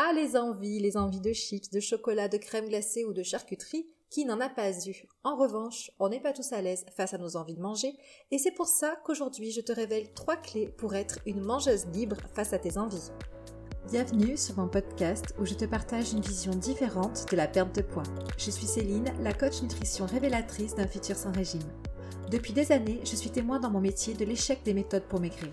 Ah, les envies, les envies de chips, de chocolat, de crème glacée ou de charcuterie, qui n'en a pas eu En revanche, on n'est pas tous à l'aise face à nos envies de manger, et c'est pour ça qu'aujourd'hui je te révèle trois clés pour être une mangeuse libre face à tes envies. Bienvenue sur mon podcast où je te partage une vision différente de la perte de poids. Je suis Céline, la coach nutrition révélatrice d'un futur sans régime. Depuis des années, je suis témoin dans mon métier de l'échec des méthodes pour maigrir.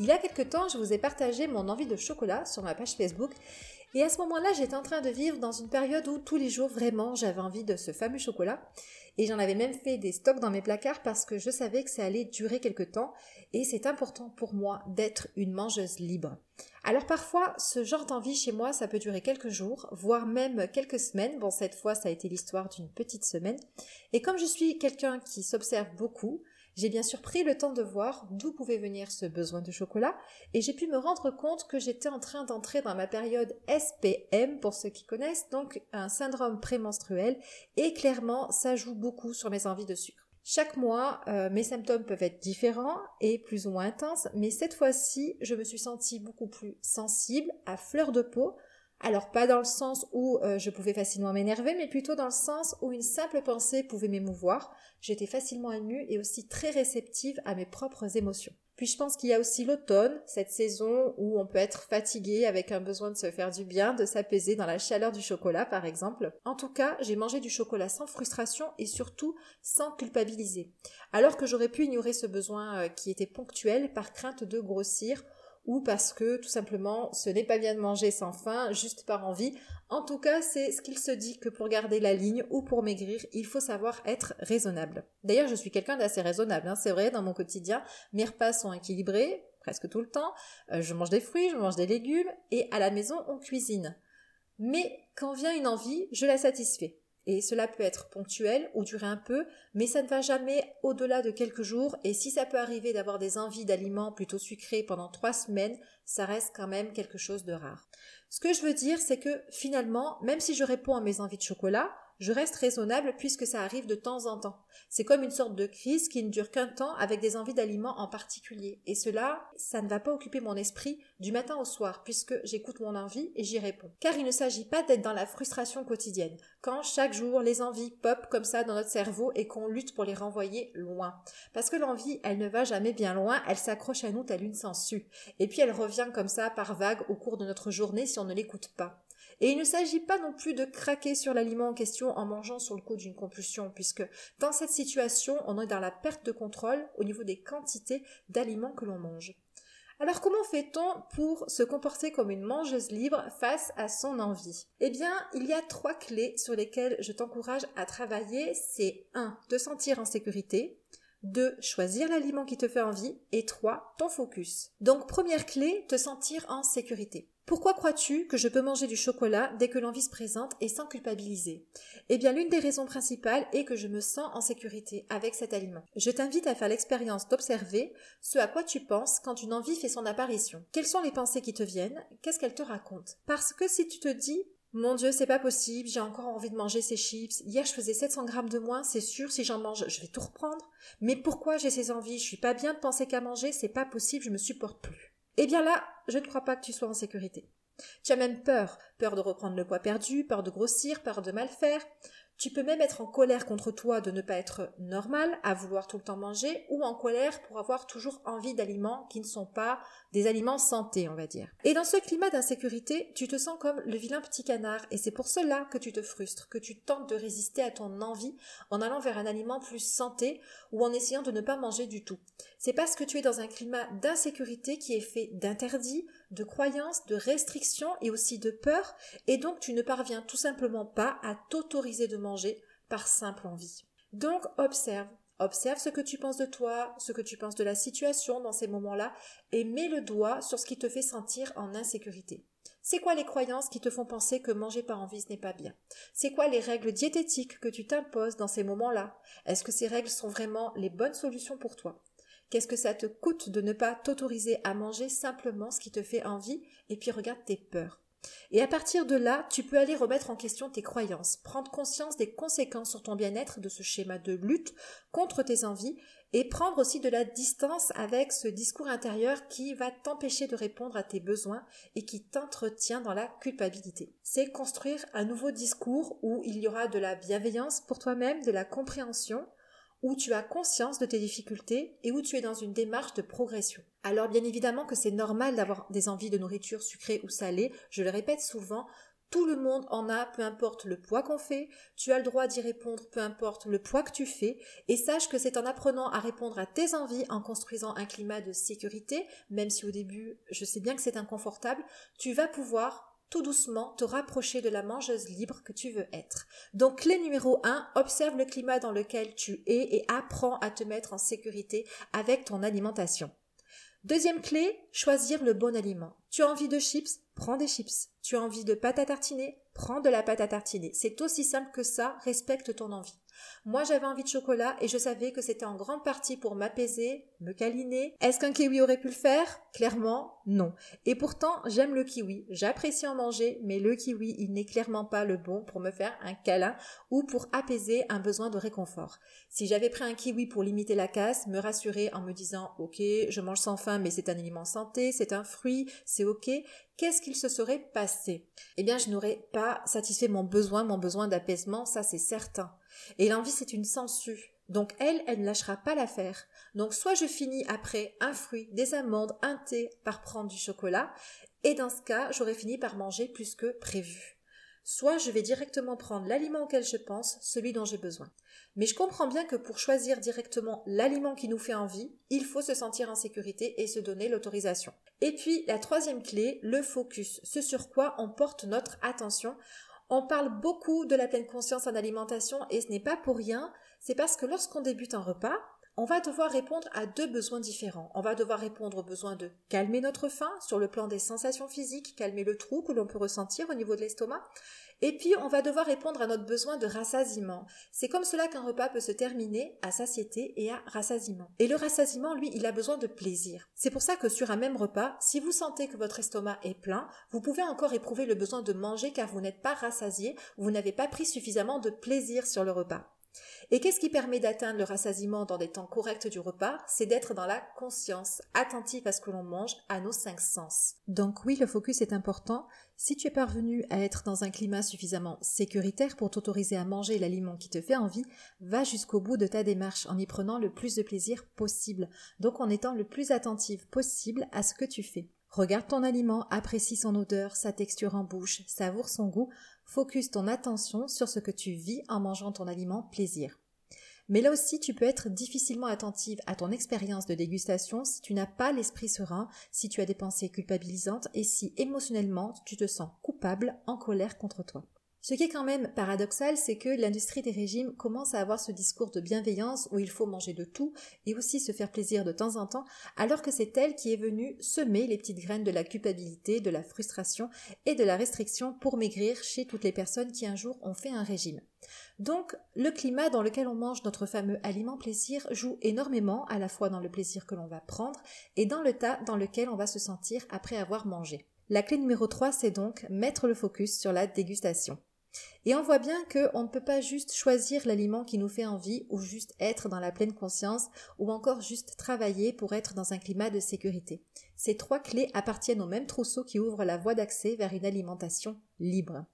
Il y a quelque temps, je vous ai partagé mon envie de chocolat sur ma page Facebook et à ce moment-là, j'étais en train de vivre dans une période où tous les jours, vraiment, j'avais envie de ce fameux chocolat. Et j'en avais même fait des stocks dans mes placards parce que je savais que ça allait durer quelque temps. Et c'est important pour moi d'être une mangeuse libre. Alors parfois, ce genre d'envie chez moi, ça peut durer quelques jours, voire même quelques semaines. Bon, cette fois, ça a été l'histoire d'une petite semaine. Et comme je suis quelqu'un qui s'observe beaucoup, j'ai bien sûr pris le temps de voir d'où pouvait venir ce besoin de chocolat et j'ai pu me rendre compte que j'étais en train d'entrer dans ma période SPM pour ceux qui connaissent, donc un syndrome prémenstruel et clairement ça joue beaucoup sur mes envies de sucre. Chaque mois, euh, mes symptômes peuvent être différents et plus ou moins intenses, mais cette fois-ci, je me suis sentie beaucoup plus sensible, à fleur de peau, alors pas dans le sens où euh, je pouvais facilement m'énerver, mais plutôt dans le sens où une simple pensée pouvait m'émouvoir. J'étais facilement émue et aussi très réceptive à mes propres émotions. Puis je pense qu'il y a aussi l'automne, cette saison où on peut être fatigué avec un besoin de se faire du bien, de s'apaiser dans la chaleur du chocolat par exemple. En tout cas, j'ai mangé du chocolat sans frustration et surtout sans culpabiliser. Alors que j'aurais pu ignorer ce besoin euh, qui était ponctuel par crainte de grossir ou parce que tout simplement ce n'est pas bien de manger sans faim, juste par envie. En tout cas, c'est ce qu'il se dit que pour garder la ligne ou pour maigrir, il faut savoir être raisonnable. D'ailleurs, je suis quelqu'un d'assez raisonnable, hein. c'est vrai, dans mon quotidien, mes repas sont équilibrés, presque tout le temps, euh, je mange des fruits, je mange des légumes, et à la maison, on cuisine. Mais quand vient une envie, je la satisfais. Et cela peut être ponctuel ou durer un peu, mais ça ne va jamais au-delà de quelques jours, et si ça peut arriver d'avoir des envies d'aliments plutôt sucrés pendant trois semaines, ça reste quand même quelque chose de rare. Ce que je veux dire, c'est que finalement, même si je réponds à mes envies de chocolat, je reste raisonnable puisque ça arrive de temps en temps. C'est comme une sorte de crise qui ne dure qu'un temps avec des envies d'aliments en particulier. Et cela, ça ne va pas occuper mon esprit du matin au soir puisque j'écoute mon envie et j'y réponds. Car il ne s'agit pas d'être dans la frustration quotidienne. Quand chaque jour les envies pop comme ça dans notre cerveau et qu'on lutte pour les renvoyer loin. Parce que l'envie, elle ne va jamais bien loin, elle s'accroche à nous telle une sangsue. Et puis elle revient comme ça par vagues au cours de notre journée si on ne l'écoute pas. Et il ne s'agit pas non plus de craquer sur l'aliment en question en mangeant sur le coup d'une compulsion, puisque dans cette situation, on est dans la perte de contrôle au niveau des quantités d'aliments que l'on mange. Alors comment fait-on pour se comporter comme une mangeuse libre face à son envie? Eh bien, il y a trois clés sur lesquelles je t'encourage à travailler. C'est 1. Te sentir en sécurité. 2. Choisir l'aliment qui te fait envie. Et 3. Ton focus. Donc première clé, te sentir en sécurité. Pourquoi crois-tu que je peux manger du chocolat dès que l'envie se présente et sans culpabiliser? Eh bien, l'une des raisons principales est que je me sens en sécurité avec cet aliment. Je t'invite à faire l'expérience d'observer ce à quoi tu penses quand une envie fait son apparition. Quelles sont les pensées qui te viennent? Qu'est-ce qu'elles te racontent? Parce que si tu te dis mon Dieu, c'est pas possible, j'ai encore envie de manger ces chips. Hier, je faisais 700 grammes de moins, c'est sûr, si j'en mange, je vais tout reprendre. Mais pourquoi j'ai ces envies? Je suis pas bien de penser qu'à manger, c'est pas possible, je me supporte plus. Eh bien là, je ne crois pas que tu sois en sécurité. Tu as même peur, peur de reprendre le poids perdu, peur de grossir, peur de mal faire, tu peux même être en colère contre toi de ne pas être normal, à vouloir tout le temps manger, ou en colère pour avoir toujours envie d'aliments qui ne sont pas des aliments santé, on va dire. Et dans ce climat d'insécurité, tu te sens comme le vilain petit canard, et c'est pour cela que tu te frustres, que tu tentes de résister à ton envie en allant vers un aliment plus santé ou en essayant de ne pas manger du tout. C'est parce que tu es dans un climat d'insécurité qui est fait d'interdits, de croyances, de restrictions et aussi de peur, et donc tu ne parviens tout simplement pas à t'autoriser de manger par simple envie. Donc observe, observe ce que tu penses de toi, ce que tu penses de la situation dans ces moments-là, et mets le doigt sur ce qui te fait sentir en insécurité. C'est quoi les croyances qui te font penser que manger par envie ce n'est pas bien? C'est quoi les règles diététiques que tu t'imposes dans ces moments-là? Est-ce que ces règles sont vraiment les bonnes solutions pour toi? Qu'est-ce que ça te coûte de ne pas t'autoriser à manger simplement ce qui te fait envie et puis regarde tes peurs? Et à partir de là, tu peux aller remettre en question tes croyances, prendre conscience des conséquences sur ton bien-être de ce schéma de lutte contre tes envies et prendre aussi de la distance avec ce discours intérieur qui va t'empêcher de répondre à tes besoins et qui t'entretient dans la culpabilité. C'est construire un nouveau discours où il y aura de la bienveillance pour toi-même, de la compréhension, où tu as conscience de tes difficultés et où tu es dans une démarche de progression. Alors bien évidemment que c'est normal d'avoir des envies de nourriture sucrée ou salée, je le répète souvent, tout le monde en a, peu importe le poids qu'on fait, tu as le droit d'y répondre, peu importe le poids que tu fais, et sache que c'est en apprenant à répondre à tes envies, en construisant un climat de sécurité, même si au début je sais bien que c'est inconfortable, tu vas pouvoir tout doucement te rapprocher de la mangeuse libre que tu veux être. Donc clé numéro 1, observe le climat dans lequel tu es et apprends à te mettre en sécurité avec ton alimentation. Deuxième clé, choisir le bon aliment. Tu as envie de chips, prends des chips. Tu as envie de pâte à tartiner, prends de la pâte à tartiner. C'est aussi simple que ça, respecte ton envie. Moi, j'avais envie de chocolat et je savais que c'était en grande partie pour m'apaiser, me câliner. Est-ce qu'un kiwi aurait pu le faire? Clairement, non. Et pourtant, j'aime le kiwi. J'apprécie en manger, mais le kiwi, il n'est clairement pas le bon pour me faire un câlin ou pour apaiser un besoin de réconfort. Si j'avais pris un kiwi pour limiter la casse, me rassurer en me disant OK, je mange sans faim, mais c'est un aliment santé, c'est un fruit, c'est OK, qu'est-ce qu'il se serait passé? Eh bien, je n'aurais pas satisfait mon besoin, mon besoin d'apaisement, ça c'est certain. Et l'envie, c'est une sangsue. Donc elle, elle ne lâchera pas l'affaire. Donc soit je finis après un fruit, des amandes, un thé par prendre du chocolat, et dans ce cas, j'aurais fini par manger plus que prévu. Soit je vais directement prendre l'aliment auquel je pense, celui dont j'ai besoin. Mais je comprends bien que pour choisir directement l'aliment qui nous fait envie, il faut se sentir en sécurité et se donner l'autorisation. Et puis la troisième clé, le focus, ce sur quoi on porte notre attention on parle beaucoup de la pleine conscience en alimentation et ce n'est pas pour rien, c'est parce que lorsqu'on débute un repas, on va devoir répondre à deux besoins différents. On va devoir répondre au besoin de calmer notre faim sur le plan des sensations physiques, calmer le trou que l'on peut ressentir au niveau de l'estomac, et puis, on va devoir répondre à notre besoin de rassasiement. C'est comme cela qu'un repas peut se terminer à satiété et à rassasiement. Et le rassasiement, lui, il a besoin de plaisir. C'est pour ça que sur un même repas, si vous sentez que votre estomac est plein, vous pouvez encore éprouver le besoin de manger car vous n'êtes pas rassasié, vous n'avez pas pris suffisamment de plaisir sur le repas. Et qu'est-ce qui permet d'atteindre le rassasiement dans des temps corrects du repas? C'est d'être dans la conscience, attentif à ce que l'on mange, à nos cinq sens. Donc oui, le focus est important. Si tu es parvenu à être dans un climat suffisamment sécuritaire pour t'autoriser à manger l'aliment qui te fait envie, va jusqu'au bout de ta démarche en y prenant le plus de plaisir possible, donc en étant le plus attentif possible à ce que tu fais. Regarde ton aliment, apprécie son odeur, sa texture en bouche, savoure son goût, focus ton attention sur ce que tu vis en mangeant ton aliment plaisir. Mais là aussi, tu peux être difficilement attentive à ton expérience de dégustation si tu n'as pas l'esprit serein, si tu as des pensées culpabilisantes et si émotionnellement tu te sens coupable, en colère contre toi. Ce qui est quand même paradoxal, c'est que l'industrie des régimes commence à avoir ce discours de bienveillance où il faut manger de tout et aussi se faire plaisir de temps en temps, alors que c'est elle qui est venue semer les petites graines de la culpabilité, de la frustration et de la restriction pour maigrir chez toutes les personnes qui un jour ont fait un régime. Donc, le climat dans lequel on mange notre fameux aliment plaisir joue énormément à la fois dans le plaisir que l'on va prendre et dans le tas dans lequel on va se sentir après avoir mangé. La clé numéro 3, c'est donc mettre le focus sur la dégustation. Et on voit bien qu'on ne peut pas juste choisir l'aliment qui nous fait envie ou juste être dans la pleine conscience ou encore juste travailler pour être dans un climat de sécurité. Ces trois clés appartiennent au même trousseau qui ouvre la voie d'accès vers une alimentation libre.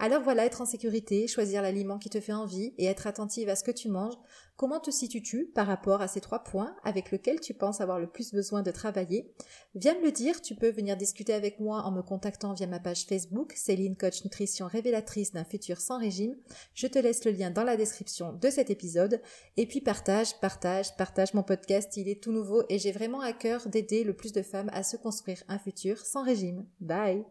Alors voilà, être en sécurité, choisir l'aliment qui te fait envie et être attentive à ce que tu manges, comment te situes-tu par rapport à ces trois points avec lesquels tu penses avoir le plus besoin de travailler? Viens me le dire, tu peux venir discuter avec moi en me contactant via ma page Facebook, Céline Coach Nutrition Révélatrice d'un futur sans régime. Je te laisse le lien dans la description de cet épisode. Et puis partage, partage, partage mon podcast, il est tout nouveau et j'ai vraiment à cœur d'aider le plus de femmes à se construire un futur sans régime. Bye